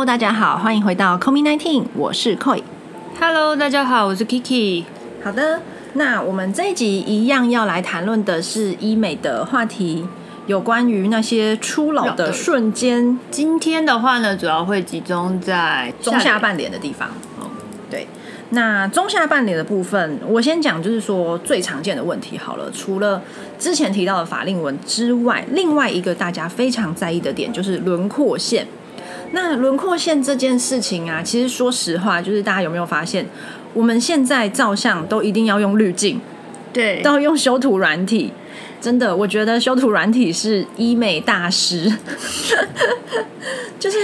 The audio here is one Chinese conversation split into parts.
Hello，大家好，欢迎回到 COVID nineteen，我是 Koi。Hello，大家好，我是 Kiki。好的，那我们这一集一样要来谈论的是医美的话题，有关于那些初老的瞬间，今天的话呢，主要会集中在中下半脸的地方。哦，对。那中下半脸的部分，我先讲，就是说最常见的问题好了。除了之前提到的法令纹之外，另外一个大家非常在意的点就是轮廓线。那轮廓线这件事情啊，其实说实话，就是大家有没有发现，我们现在照相都一定要用滤镜，对，都要用修图软体。真的，我觉得修图软体是医美大师，就是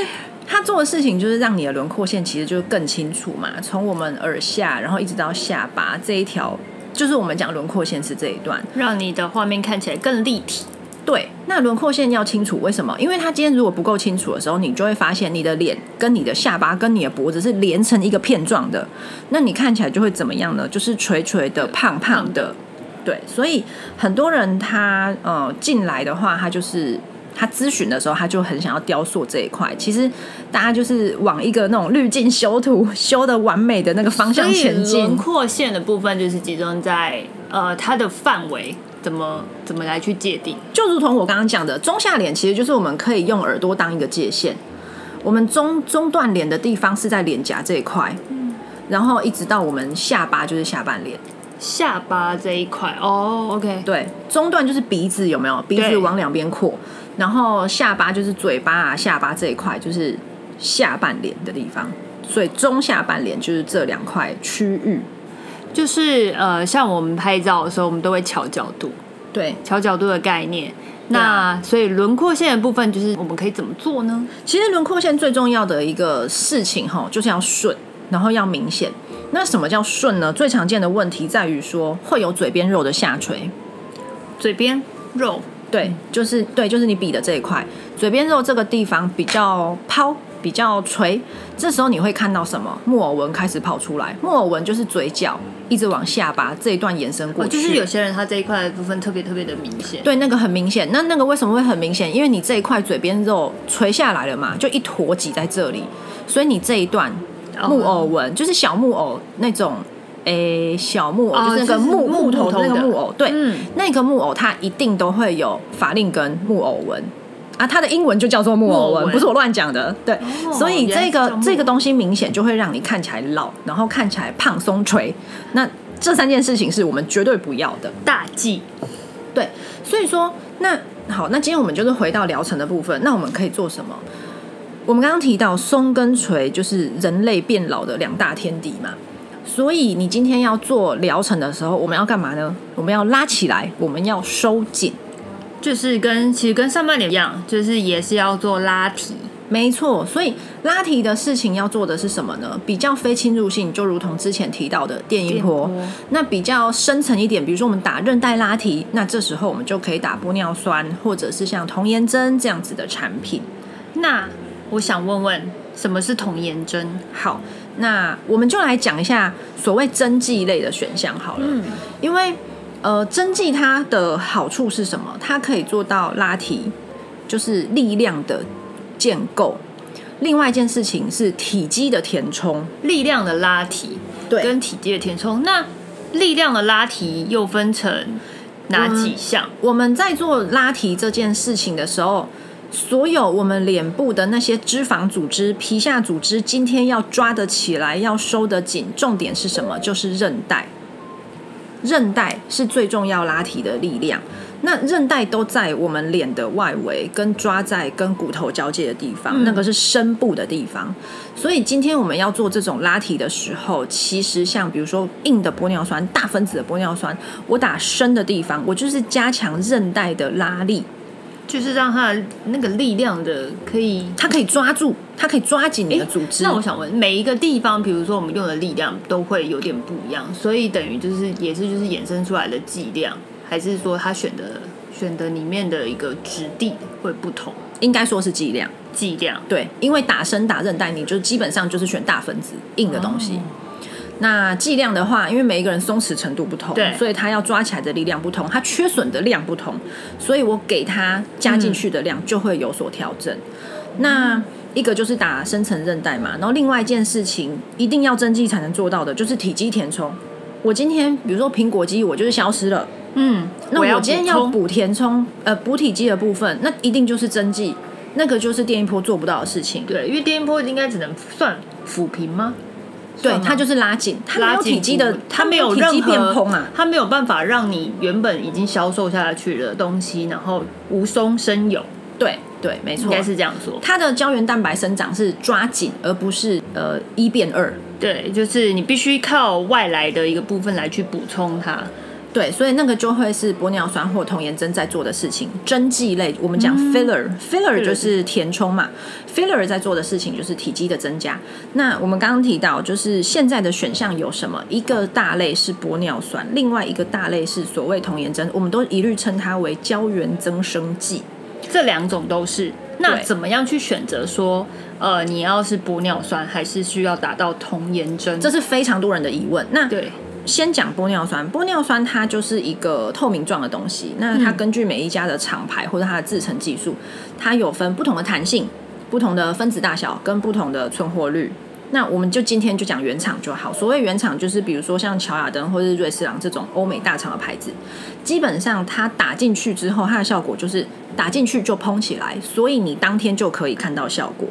他做的事情就是让你的轮廓线其实就更清楚嘛。从我们耳下，然后一直到下巴这一条，就是我们讲轮廓线是这一段，让你的画面看起来更立体。对，那轮廓线要清楚，为什么？因为它今天如果不够清楚的时候，你就会发现你的脸跟你的下巴跟你的脖子是连成一个片状的，那你看起来就会怎么样呢？就是垂垂的、胖胖的。对，所以很多人他呃进来的话，他就是他咨询的时候，他就很想要雕塑这一块。其实大家就是往一个那种滤镜修图修的完美的那个方向前进。轮廓线的部分就是集中在呃它的范围。怎么怎么来去界定？就如同我刚刚讲的，中下脸其实就是我们可以用耳朵当一个界限。我们中中段脸的地方是在脸颊这一块，嗯，然后一直到我们下巴就是下半脸，下巴这一块哦，OK，对，中段就是鼻子有没有？鼻子往两边扩，然后下巴就是嘴巴啊，下巴这一块就是下半脸的地方，所以中下半脸就是这两块区域。就是呃，像我们拍照的时候，我们都会调角度，对，调角度的概念。那所以轮廓线的部分，就是我们可以怎么做呢？其实轮廓线最重要的一个事情哈，就是要顺，然后要明显。那什么叫顺呢？最常见的问题在于说会有嘴边肉的下垂，嘴边肉，对，就是对，就是你比的这一块，嘴边肉这个地方比较抛。比较垂，这时候你会看到什么？木偶纹开始跑出来。木偶纹就是嘴角一直往下巴这一段延伸过去。就是有些人他这一块的部分特别特别的明显。对，那个很明显。那那个为什么会很明显？因为你这一块嘴边肉垂下来了嘛，就一坨挤在这里，所以你这一段木偶纹就是小木偶那种，诶，小木偶就是那个木木头的那个木偶。对，那个木偶它一定都会有法令跟木偶纹。啊，它的英文就叫做木偶纹，不是我乱讲的。对，所以这个这个东西明显就会让你看起来老，然后看起来胖松垂。那这三件事情是我们绝对不要的大忌。对，所以说那好，那今天我们就是回到疗程的部分。那我们可以做什么？我们刚刚提到松跟垂就是人类变老的两大天敌嘛。所以你今天要做疗程的时候，我们要干嘛呢？我们要拉起来，我们要收紧。就是跟其实跟上半年一样，就是也是要做拉提，没错。所以拉提的事情要做的是什么呢？比较非侵入性，就如同之前提到的电音波。那比较深层一点，比如说我们打韧带拉提，那这时候我们就可以打玻尿酸，或者是像童颜针这样子的产品。那我想问问，什么是童颜针？好，那我们就来讲一下所谓针剂类的选项好了，嗯，因为。呃，针剂它的好处是什么？它可以做到拉提，就是力量的建构。另外一件事情是体积的填充，力量的拉提，对，跟体积的填充。那力量的拉提又分成哪几项？我们在做拉提这件事情的时候，所有我们脸部的那些脂肪组织、皮下组织，今天要抓得起来，要收得紧，重点是什么？就是韧带。韧带是最重要拉提的力量，那韧带都在我们脸的外围，跟抓在跟骨头交界的地方，那个是深部的地方。所以今天我们要做这种拉提的时候，其实像比如说硬的玻尿酸、大分子的玻尿酸，我打深的地方，我就是加强韧带的拉力。就是让他那个力量的可以，他可以抓住，他可以抓紧你的组织。那我想问，每一个地方，比如说我们用的力量都会有点不一样，所以等于就是也是就是衍生出来的剂量，还是说他选的选的里面的一个质地会不同？应该说是剂量，剂量对，因为打深打韧带，你就基本上就是选大分子硬的东西。那剂量的话，因为每一个人松弛程度不同，所以他要抓起来的力量不同，他缺损的量不同，所以我给他加进去的量就会有所调整。那一个就是打深层韧带嘛，然后另外一件事情一定要针剂才能做到的，就是体积填充。我今天比如说苹果肌，我就是消失了，嗯，那我今天要补填充，呃，补体肌的部分，那一定就是针剂，那个就是电音波做不到的事情。对，因为电音波应该只能算抚平吗？对，它就是拉紧，它没有体积的，它没有体积任何变蓬啊。它没有办法让你原本已经销售下去的东西，然后无松生有，对对，没错应，该是这样说。它的胶原蛋白生长是抓紧，而不是呃一变二。对，就是你必须靠外来的一个部分来去补充它。对，所以那个就会是玻尿酸或童颜针在做的事情。针剂类，我们讲 filler，filler、就是填充嘛，filler 在做的事情就是体积的增加。那我们刚刚提到，就是现在的选项有什么？一个大类是玻尿酸，另外一个大类是所谓童颜针，我们都一律称它为胶原增生剂。这两种都是。那怎么样去选择说，呃，你要是玻尿酸，还是需要打到童颜针？这是非常多人的疑问。那对，先讲玻尿酸，玻尿酸它就是一个透明状的东西。那它根据每一家的厂牌或者它的制成技术，它有分不同的弹性、不同的分子大小跟不同的存活率。那我们就今天就讲原厂就好。所谓原厂，就是比如说像乔雅登或者是瑞士郎这种欧美大厂的牌子，基本上它打进去之后，它的效果就是打进去就嘭起来，所以你当天就可以看到效果。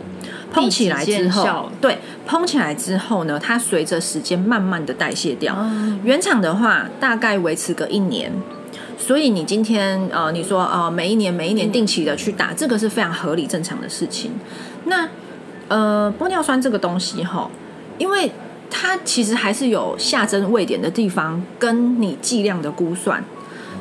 蓬起来之后，对，蓬起来之后呢，它随着时间慢慢的代谢掉。嗯原厂的话，大概维持个一年。所以你今天呃，你说呃，每一年每一年定期的去打，这个是非常合理正常的事情。那呃，玻尿酸这个东西哈，因为它其实还是有下针位点的地方，跟你剂量的估算，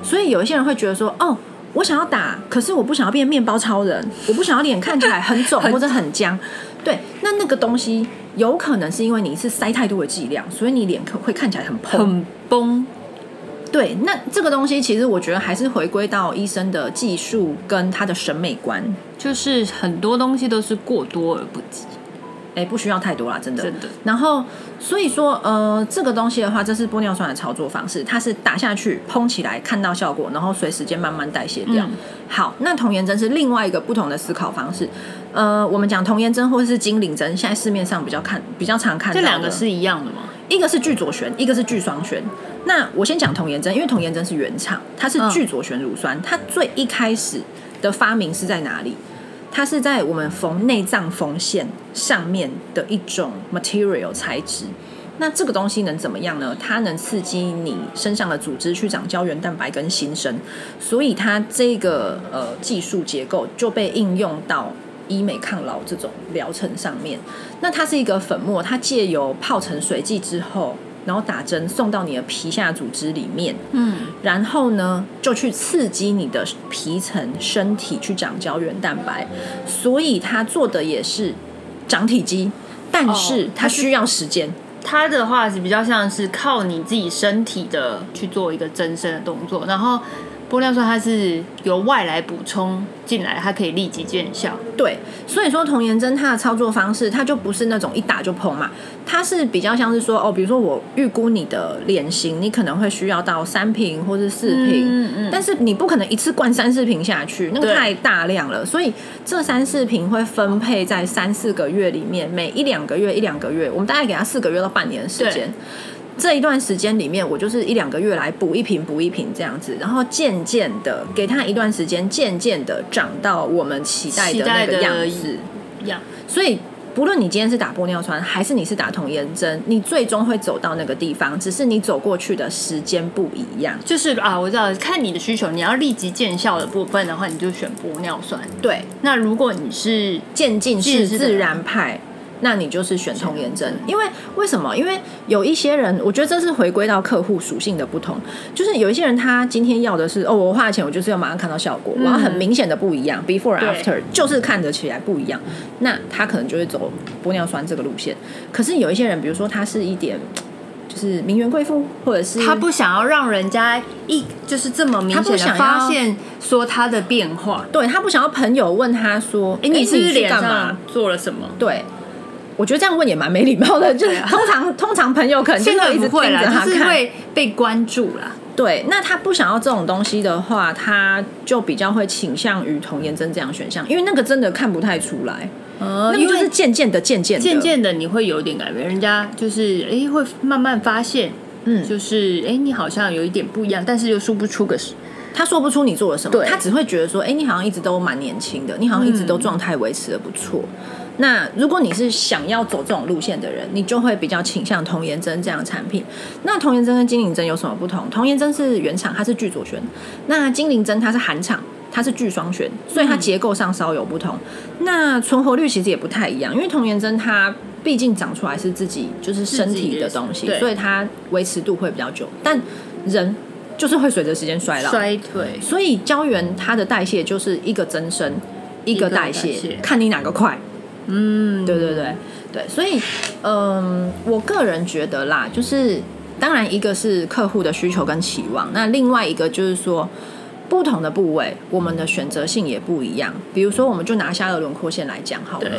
所以有一些人会觉得说，哦，我想要打，可是我不想要变面包超人，我不想要脸看起来很肿 或者很僵。对，那那个东西有可能是因为你是塞太多的剂量，所以你脸可会看起来很蓬。很崩。对，那这个东西其实我觉得还是回归到医生的技术跟他的审美观。就是很多东西都是过多而不及，哎，不需要太多啦，真的。真的。然后，所以说，呃，这个东西的话，这是玻尿酸的操作方式，它是打下去嘭起来，看到效果，然后随时间慢慢代谢掉。嗯好，那童颜针是另外一个不同的思考方式。呃，我们讲童颜针或者是精灵针，现在市面上比较看比较常看到这两个是一样的吗？一个是聚左旋，一个是聚双旋。那我先讲童颜针，因为童颜针是原厂，它是嗯聚左旋乳酸。它最一开始的发明是在哪里？它是在我们缝内脏缝线上面的一种 material 材质。那这个东西能怎么样呢？它能刺激你身上的组织去长胶原蛋白跟新生，所以它这个呃技术结构就被应用到医美抗老这种疗程上面。那它是一个粉末，它借由泡成水剂之后，然后打针送到你的皮下组织里面，嗯，然后呢就去刺激你的皮层身体去长胶原蛋白，所以它做的也是长体积，但是它需要时间。它的话是比较像是靠你自己身体的去做一个增生的动作，然后玻尿酸它是由外来补充进来，它可以立即见效。对，所以说童颜针它的操作方式，它就不是那种一打就碰嘛，它是比较像是说哦，比如说我预估你的脸型，你可能会需要到三瓶或是四瓶，嗯嗯但是你不可能一次灌三四瓶下去，那个太大量了，所以这三四瓶会分配在三四个月里面，每一两个月一两个月，我们大概给他四个月到半年的时间。这一段时间里面，我就是一两个月来补一瓶补一瓶这样子，然后渐渐的给他一段时间，渐渐的长到我们期待的那个样子。样所以，不论你今天是打玻尿酸，还是你是打童颜针，你最终会走到那个地方，只是你走过去的时间不一样。就是啊，我知道，看你的需求，你要立即见效的部分的话，你就选玻尿酸。对，那如果你是渐进式自然派。那你就是选童颜针，因为为什么？因为有一些人，我觉得这是回归到客户属性的不同，就是有一些人他今天要的是哦，我花了钱，我就是要马上看到效果，我要很明显的不一样，before after 就是看得起来不一样，那他可能就会走玻尿酸这个路线。可是有一些人，比如说他是一点就是名媛贵妇，或者是他不想要让人家一就是这么明他不显的想发现说他的变化。对他不想要朋友问他说：“哎、哎，你是脸上做了什么？？”对，我觉得这样问也蛮没礼貌的。就是通常通常朋友可能就现在会一直不会啦，他是会被关注啦。对，那他不想要这种东西的话，他就比较会倾向于童颜针这样选项，因为那个真的看不太出来。呃因为就是渐渐的、渐渐的、渐渐的你会有点改变，人家就是哎会慢慢发现，嗯，就是哎你好像有一点不一样，但是又说不出个他说不出你做了什么，对他只会觉得说，哎、你好像一直都蛮年轻的，你好像一直都状态维持的不错。那如果你是想要走这种路线的人，你就会比较倾向童颜针这样的产品。那童颜针跟精灵针有什么不同？童颜针是原厂，它是聚左旋；那精灵针它是韩厂，它是聚双旋，所以它结构上稍有不同。那存活率其实也不太一样，因为童颜针它毕竟长出来是自己就是身体的东西所以它维持度会比较久。但人就是会随着时间衰老，衰退。所以胶原它的代谢就是一个增生，一个代谢，一个代谢看你哪个快。嗯，对对对对，所以嗯，我个人觉得啦，就是当然一个是客户的需求跟期望，那另外一个就是说。不同的部位，我们的选择性也不一样。比如说，我们就拿下颚轮廓线来讲好了。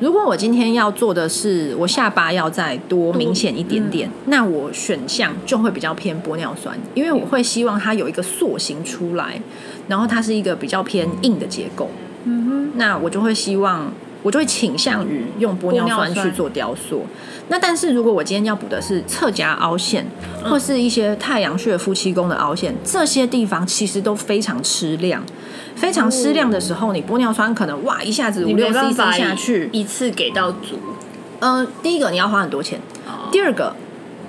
如果我今天要做的是我下巴要再多明显一点点，那我选项就会比较偏玻尿酸，因为我会希望它有一个塑形出来，然后它是一个比较偏硬的结构。嗯哼，那我就会希望，我就会倾向于用玻尿酸去做雕塑。那但是如果我今天要补的是侧颊凹陷，或是一些太阳穴、夫妻宫的凹陷，这些地方其实都非常吃量。非常吃量的时候，你玻尿酸可能哇一下子五六 CC 下去，一次给到足。嗯、第一个你要花很多钱，哦第二个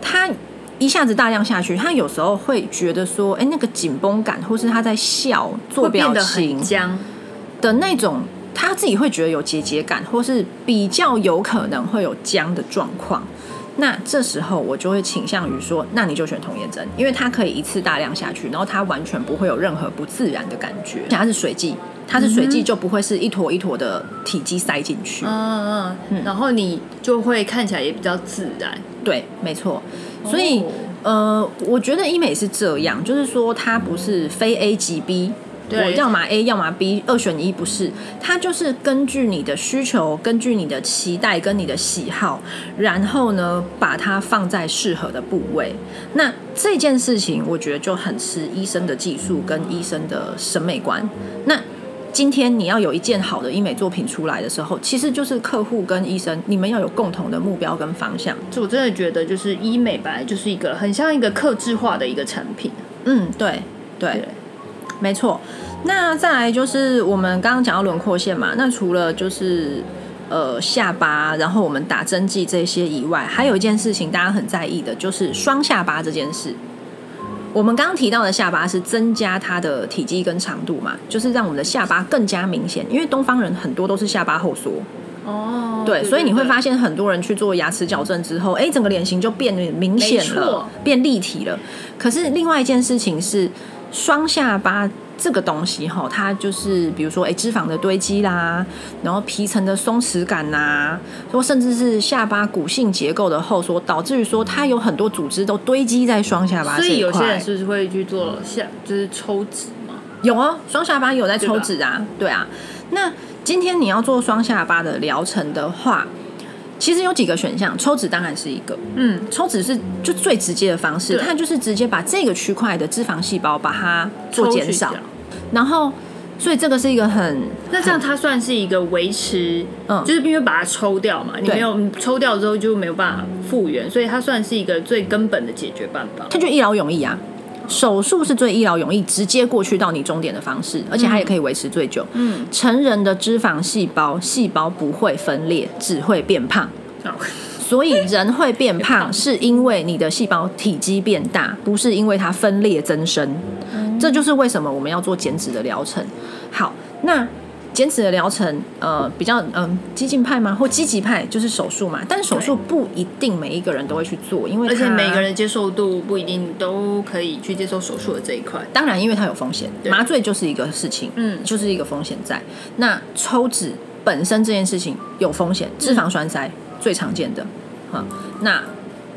它一下子大量下去，他有时候会觉得说，哎、那个紧绷感，或是他在笑、做表情很僵，的那种，他自己会觉得有结节感，或是比较有可能会有僵的状况。那这时候我就会倾向于说，那你就选童颜针，因为它可以一次大量下去，然后它完全不会有任何不自然的感觉。而且它是水剂，它是水剂就不会是一坨一坨的体积塞进去。嗯嗯，然后你就会看起来也比较自然。对，没错。所以、呃，我觉得医美是这样，就是说它不是非 A 即 B。对我要么 A，要么 B，二选一不是，它就是根据你的需求，根据你的期待跟你的喜好，然后呢，把它放在适合的部位。那这件事情，我觉得就很吃医生的技术跟医生的审美观。那今天你要有一件好的医美作品出来的时候，其实就是客户跟医生你们要有共同的目标跟方向。就我真的觉得，就是医美本来就是一个很像一个克制化的一个产品。嗯，对对，对，没错。那再来就是我们刚刚讲到轮廓线嘛，那除了就是呃下巴，然后我们打针剂这些以外，还有一件事情大家很在意的，就是双下巴这件事。我们刚刚提到的下巴是增加它的体积跟长度嘛，就是让我们的下巴更加明显，因为东方人很多都是下巴后缩，哦对，所以你会发现，很多人去做牙齿矫正之后，哎，整个脸型就变得明显了，变立体了。可是另外一件事情是，双下巴这个东西哈，它就是比如说哎脂肪的堆积啦，然后皮层的松弛感呐，或甚至是下巴骨性结构的后缩，导致于说它有很多组织都堆积在双下巴所以有些人是不是会去做下，就是抽脂嘛？有啊，双下巴有在抽脂啊，对啊。那今天你要做双下巴的疗程的话，其实有几个选项，抽脂当然是一个。嗯，抽脂是就最直接的方式，它就是直接把这个区块的脂肪细胞把它做减少，然后所以这个是一个很那这样它算是一个维持，嗯就是因为把它抽掉嘛，你对没有抽掉之后就没有办法复原，所以它算是一个最根本的解决办法。它就一劳永逸啊。手术是最一劳永逸，直接过去到你终点的方式，而且它也可以维持最久。嗯，成人的脂肪细胞，细胞不会分裂，只会变胖。哦所以人会变胖，是因为你的细胞体积变大，不是因为它分裂增生。这就是为什么我们要做减脂的疗程。好，那减脂的疗程，呃，比较嗯激进派吗？或积极派就是手术嘛。但是手术不一定每一个人都会去做，因为而且每个人接受度不一定都可以去接受手术的这一块。当然，因为它有风险，麻醉就是一个事情，嗯就是一个风险在。那抽脂本身这件事情有风险，脂肪栓塞、最常见的，哈，那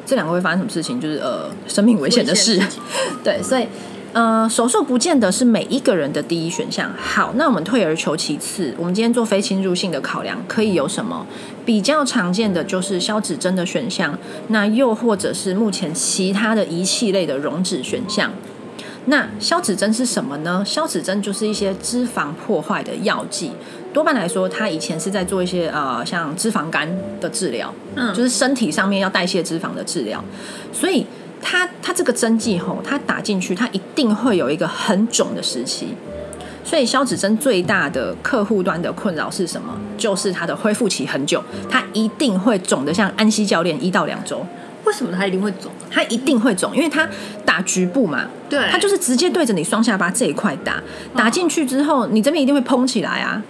这两个会发生什么事情？就是呃，生命危险的事。对，所以呃，手术不见得是每一个人的第一选项。好，那我们退而求其次，我们今天做非侵入性的考量，可以有什么？比较常见的就是消脂针的选项，那又或者是目前其他的仪器类的溶脂选项。那消脂针是什么呢？消脂针就是一些脂肪破坏的药剂，多半来说，他以前是在做一些呃像脂肪肝的治疗，嗯就是身体上面要代谢脂肪的治疗，所以他他这个针剂吼，它打进去，它一定会有一个很肿的时期。所以消脂针最大的客户端的困扰是什么？就是它的恢复期很久，它一定会肿的像安西教练一到两周，为什么它一定会肿？它一定会肿，因为它打局部嘛，对，它就是直接对着你双下巴这一块打，打进去之后，你这边一定会膨起来啊。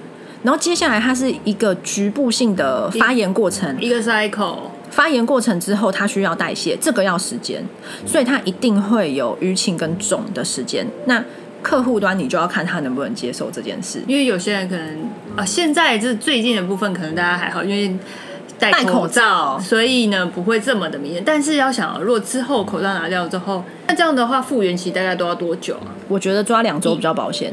然后接下来它是一个局部性的发炎过程，一个 cycle。发炎过程之后，它需要代谢，这个要时间，所以它一定会有淤青跟肿的时间。那客户端你就要看他能不能接受这件事。因为有些人可能啊，现在这最近的部分可能大家还好，因为戴口罩所以呢不会这么的明显。但是要想，如果之后口罩拿掉之后，那这样的话复原期大概都要多久啊？我觉得抓两周比较保险。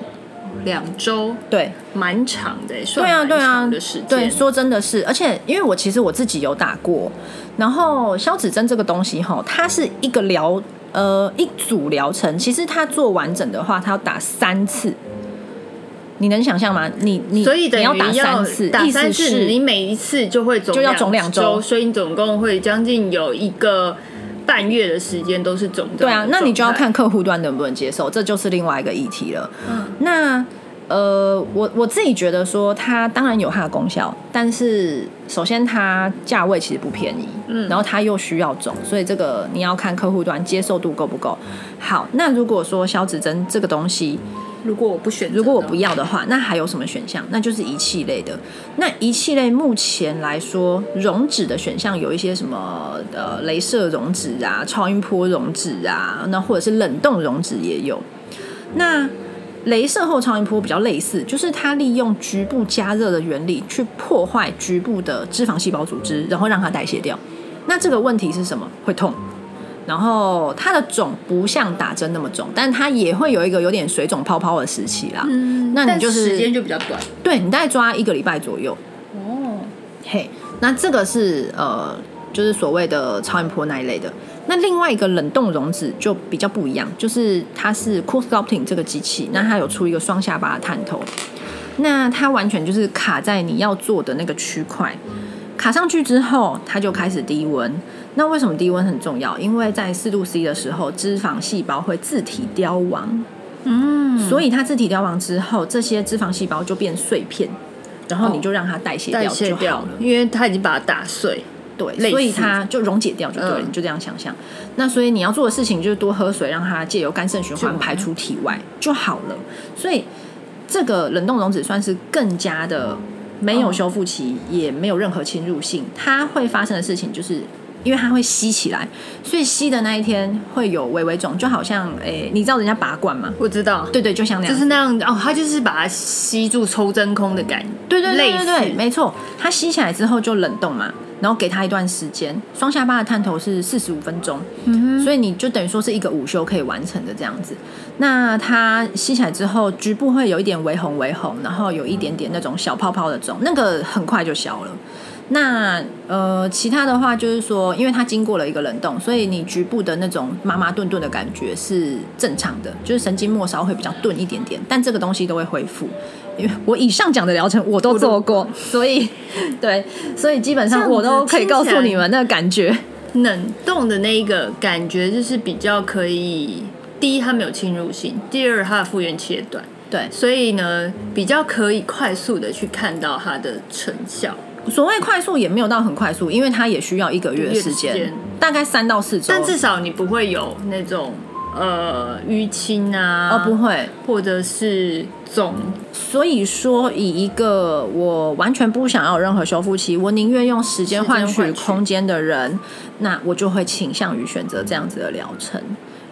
两周，对，蛮长的，算对啊，对啊的时，间。对，说真的是，而且因为我其实我自己有打过，然后消脂针这个东西哈，它是一个疗呃一组疗程，其实它做完整的话，它要打三次。你能想象吗？你你所以等于要打三次，打三次，你每一次就会肿就要肿两周周，所以你总共会将近有一个半月的时间都是肿的。对啊，那你就要看客户端能不能接受，这就是另外一个议题了。嗯那呃，我我自己觉得说，它当然有它的功效，但是首先它价位其实不便宜，嗯然后它又需要肿，所以这个你要看客户端接受度够不够。好，那如果说消脂针这个东西，如果我不选，如果我不要的话，那还有什么选项？那就是仪器类的。那仪器类目前来说，溶脂的选项有一些什么呃，镭射溶脂啊、超音波溶脂啊，那或者是冷冻溶脂也有。那镭射后超音波比较类似，就是它利用局部加热的原理去破坏局部的脂肪细胞组织，然后让它代谢掉。那这个问题是什么？会痛。然后它的肿不像打针那么肿，但它也会有一个有点水肿泡泡的时期啦。嗯，那你就是时间就比较短对你大概抓一个礼拜左右。哦。嘿，那这个是呃，就是所谓的超音波那一类的。那另外一个冷冻溶脂就比较不一样，就是它是 Cool Sculpting 这个机器，那它有出一个双下巴的探头，那它完全就是卡在你要做的那个区块，卡上去之后，它就开始低温。那为什么低温很重要？因为在四度 C 的时候，脂肪细胞会自体凋亡，嗯，所以它自体凋亡之后，这些脂肪细胞就变碎片，然后你就让它代谢代掉就好了。，因为它已经把它打碎。对，所以它就溶解掉就对了，嗯你就这样想象。那所以你要做的事情就是多喝水，让它借由肝肾循环排出体外就好了。所以这个冷冻溶脂算是更加的没有修复期，也没有任何侵入性。它会发生的事情就是。因为它会吸起来，所以吸的那一天会有微微肿，就好像诶、你知道人家拔罐吗？我知道，对对，就像那样子，就是那样哦，它就是把它吸住抽真空的感觉。对对对对对，没错。它吸起来之后就冷冻嘛，然后给它一段时间。双下巴的探头是四十五分钟，嗯所以你就等于说是一个午休可以完成的这样子。那它吸起来之后，局部会有一点微红微红，然后有一点点那种小泡泡的肿，那个很快就消了。那呃，其他的话就是说，因为它经过了一个冷冻，所以你局部的那种麻麻顿顿的感觉是正常的，就是神经末梢会比较钝一点点，但这个东西都会恢复。因为我以上讲的疗程我都做过，所以对，所以基本上我都可以告诉你们那个感觉。冷冻的那一个感觉就是比较可以，第一它没有侵入性，第二它的复原期也短，对，所以呢比较可以快速的去看到它的成效。所谓快速也没有到很快速，因为它也需要一个月的时间大概三到四周。但至少你不会有那种呃淤青啊，哦不会，或者是肿，所以说，以一个我完全不想要有任何修复期，我宁愿用时间换取空间的人，那我就会倾向于选择这样子的疗程。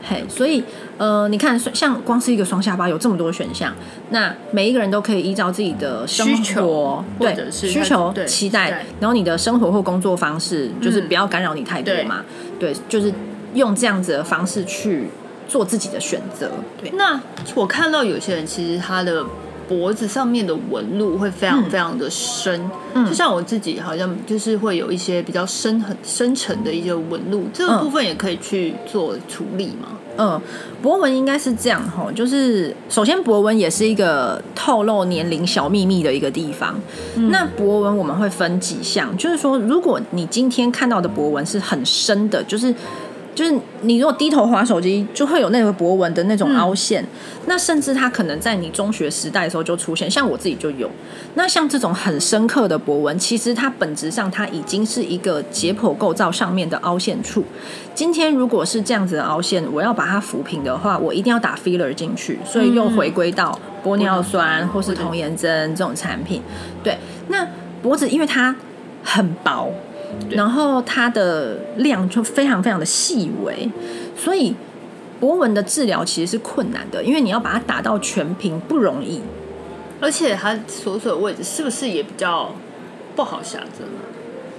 嘿，所以呃，你看，像光是一个双下巴有这么多选项，那每一个人都可以依照自己的生需求活对是需求、对期待，然后你的生活或工作方式，就是嗯不要干扰你太多对嘛。对，就是用这样子的方式去做自己的选择。对，那我看到有些人其实他的脖子上面的纹路会非常非常的深，嗯就像我自己好像就是会有一些比较深很深沉的一些纹路，这个嗯部分也可以去做处理嘛。嗯，博文应该是这样哈，就是首先博文也是一个透露年龄小秘密的一个地方。那博文我们会分几项，就是说，如果你今天看到的博文是很深的，就是。就是你如果低头划手机，就会有那个博文的那种凹陷。那甚至它可能在你中学时代的时候就出现，像我自己就有。那像这种很深刻的博文，其实它本质上它已经是一个解剖构造上面的凹陷处。今天如果是这样子的凹陷，我要把它抚平的话，我一定要打 filler 进去，所以又回归到玻尿酸或是童颜针这种产品。对，那脖子因为它很薄，然后它的量就非常非常的细微，所以博文的治疗其实是困难的，因为你要把它打到全屏不容易。而且它所处的位置是不是也比较不好下针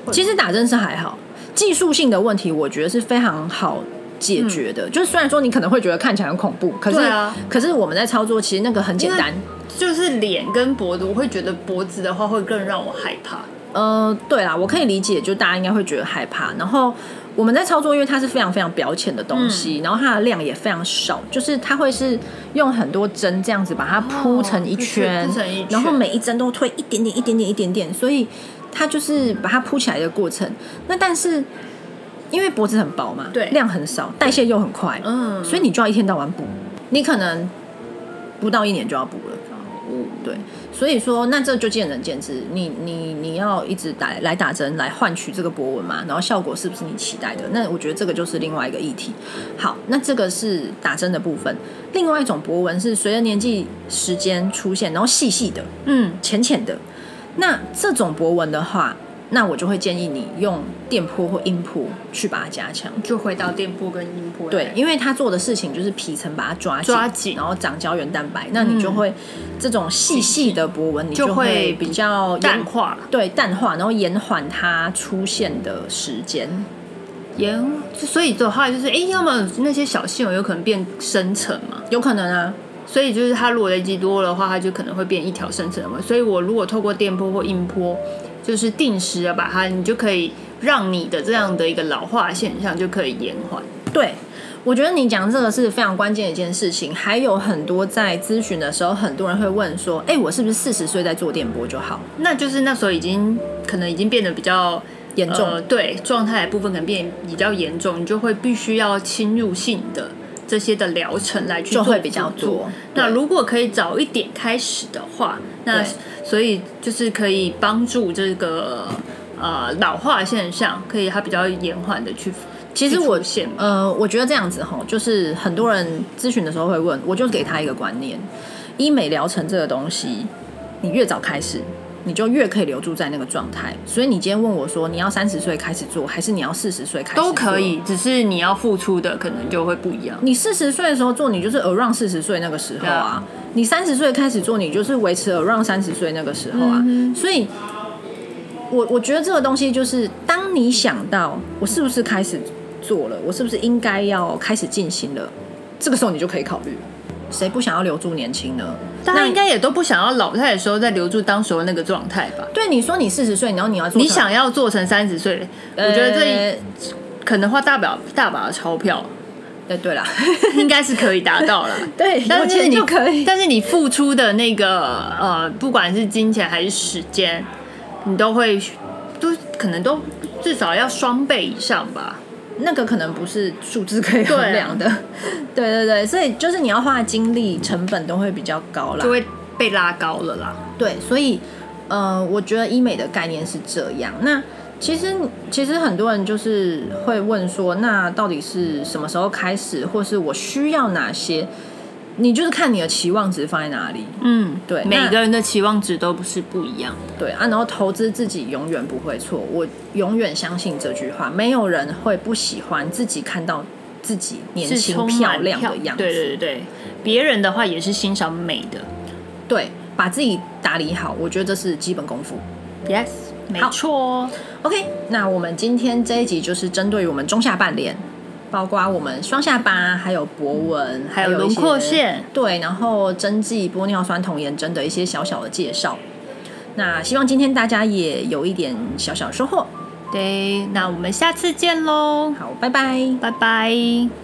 啊？其实打针是还好，技术性的问题我觉得是非常好解决的。就是虽然说你可能会觉得看起来很恐怖，可是、啊可是我们在操作其实那个很简单。就是脸跟脖子，我会觉得脖子的话会更让我害怕。呃，对啦，我可以理解，就大家应该会觉得害怕。然后我们在操作，因为它是非常非常表浅的东西，然后它的量也非常少，就是它会是用很多针这样子把它铺成一圈，哦铺成一圈然后每一针都推一点点、一点点、一点点，所以它就是把它铺起来的过程。那但是因为脖子很薄嘛，对量很少，代谢又很快，嗯所以你就要一天到晚补，你可能不到一年就要补了。对，所以说那这就见仁见智。你你你要一直打来打针来换取这个博文嘛，然后效果是不是你期待的？那我觉得这个就是另外一个议题。好，那这个是打针的部分。另外一种博文是随着年纪时间出现，然后细细的、嗯，浅浅的。那这种博文的话，那我就会建议你用电波或音波去把它加强。就回到电波跟音波。对，，因为它做的事情就是皮层把它抓紧，抓紧然后长胶原蛋白，那你就会、这种细细的波纹，你就会会比较延淡化对淡化，然后延缓它出现的时间。延，所以的话就是，哎，要么那些小细纹有可能变深层嘛。有可能啊，所以就是它如果累积多的话，它就可能会变一条深层的纹。所以我如果透过电波或音波，就是定时的把它，你就可以让你的这样的一个老化现象就可以延缓。对。我觉得你讲这个是非常关键的一件事情，还有很多在咨询的时候，很多人会问说：“哎、我是不是四十岁在做电波就好那就是那时候已经可能已经变得比较严重呃，对状态的部分可能变比较严重，你就会必须要侵入性的这些的疗程来去做就会比较多那如果可以早一点开始的话，那所以就是可以帮助这个呃老化现象，可以它比较延缓的去。其实我呃，我觉得这样子哈，就是很多人咨询的时候会问，我就给他一个观念：医美疗程这个东西，你越早开始，你就越可以留住在那个状态。所以你今天问我说，你要三十岁开始做，还是你要四十岁开始做都可以，只是你要付出的可能就会不一样。你四十岁的时候做，你就是 around 四十岁那个时候啊啊。你三十岁开始做，你就是维持 around 三十岁那个时候啊。嗯所以，我我觉得这个东西就是，当你想到我是不是开始做了，我是不是应该要开始进行了，这个时候你就可以考虑。谁不想要留住年轻呢？大家应该也都不想要老态的时候再留住当时候那个状态吧？对你说你四十岁，然后你要做你想要做成三十岁，我觉得这呃可能花大把大把的钞票，哎，对啦，应该是可以达到了。对，但是你就可以。但是你付出的那个呃，不管是金钱还是时间，你都会都可能都至少要双倍以上吧。那个可能不是数字可以衡量的，对对对，所以就是你要花的精力成本都会比较高啦就。会被拉高了啦。对，所以呃，我觉得医美的概念是这样。那其实其实很多人就是会问说，那到底是什么时候开始，或是我需要哪些？你就是看你的期望值放在哪里。嗯，对每个人的期望值都不是不一样。对啊，然后投资自己永远不会错，我永远相信这句话，没有人会不喜欢自己看到自己年轻漂亮的样子。对对对对，别人的话也是欣赏美的。对，把自己打理好，我觉得这是基本功夫。Yes，没错哦。OK，那我们今天这一集就是针对于我们中下半脸，包括我们双下巴，还有博纹，还有轮廓线对，然后针剂玻尿酸童颜针的一些小小的介绍。那希望今天大家也有一点小小收获。对，那我们下次见喽，好，拜拜。拜拜。